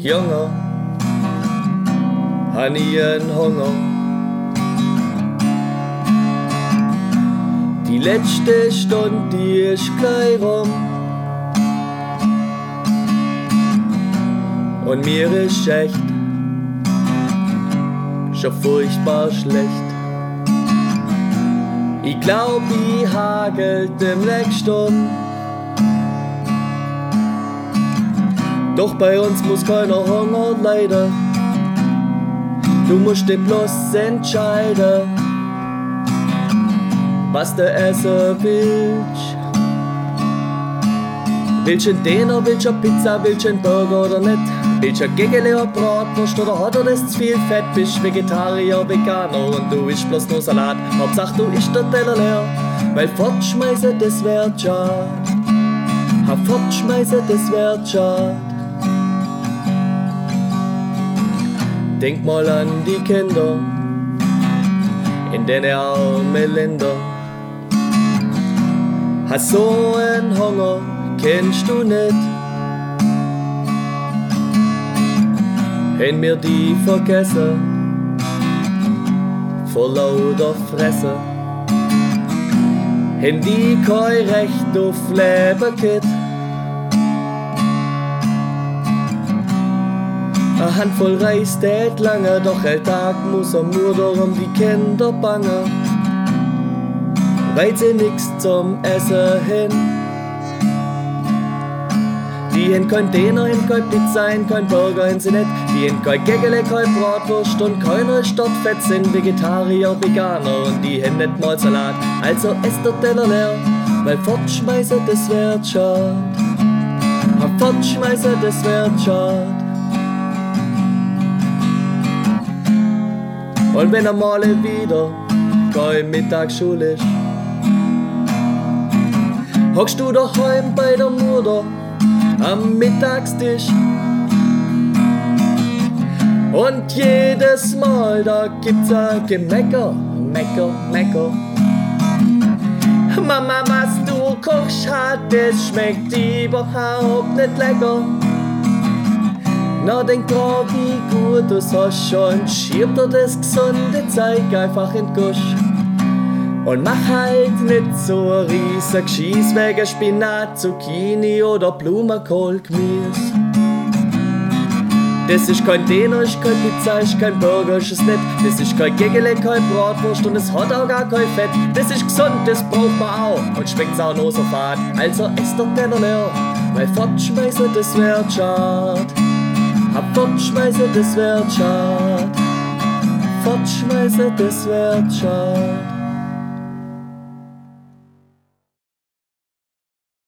Junge, han ich einen Hunger. Die letzte Stunde, die ist gleich rum. Und mir ist echt schon furchtbar schlecht. Ich glaub, ich hagelt im Lecksturm. Doch bei uns muss keiner hungern, leider. Du musst dich bloß entscheiden, was du essen willst. Willst du einen Döner, willst du eine Pizza, willst du einen Burger oder nicht? Willst du ein Gegele oder Bratwurst oder hat er das zu viel Fett? Bist Vegetarier, Veganer und du isst bloß nur Salat. Hauptsache du isst der Teller leer, weil fortschmeißen das wär schade. Ha fortschmeißen das wär schade. Denk mal an die Kinder in den armen Ländern. Hast so einen Hunger, kennst du nicht? Haben mir die vergessen, vor lauter Fresse. Haben die kein Recht auf Leben gehabt. Eine Handvoll Reis tät lange, doch ein Tag muss am Mutter um die Kinder bange. Weil sie nix zum Essen hin. Die haben kein Döner, haben kein Pizza, haben kein Burger, haben sie nicht. Die haben kein Gegele, kein Bratwurst und keiner ist dort fett, sind Vegetarier, Veganer und die haben nicht mal Salat. Also esst der Teller leer, weil fortschmeißen das wird schade. Fortschmeißen das wird schade. Und wenn einmal wieder kein Mittagsschule ist, hockst du daheim bei der Mutter am Mittagstisch. Und jedes Mal, da gibt's ein Gemecker, Mecker, Mecker. Mama, was du kochst, hat, das schmeckt überhaupt nicht lecker. Na, denk dran, wie gut du's hast schon. Schieb dir das gesunde Zeug einfach in den Gusch. Und mach halt nicht so ein riesig Geschieß wegen Spinat, Zucchini oder Blumenkohl, Gemüse. Das ist kein Döner, ist kein Pizza, ist kein Burger, ist es nicht. Das ist kein Gegele, kein Bratwurst und es hat auch gar kein Fett. Das ist gesund, das braucht man auch und schmeckt's auch nur so fad. Also esst der Teller leer, weil fortschmeißen, das wird schade. Hab wird schade. Fortschmeißen, das wird schade.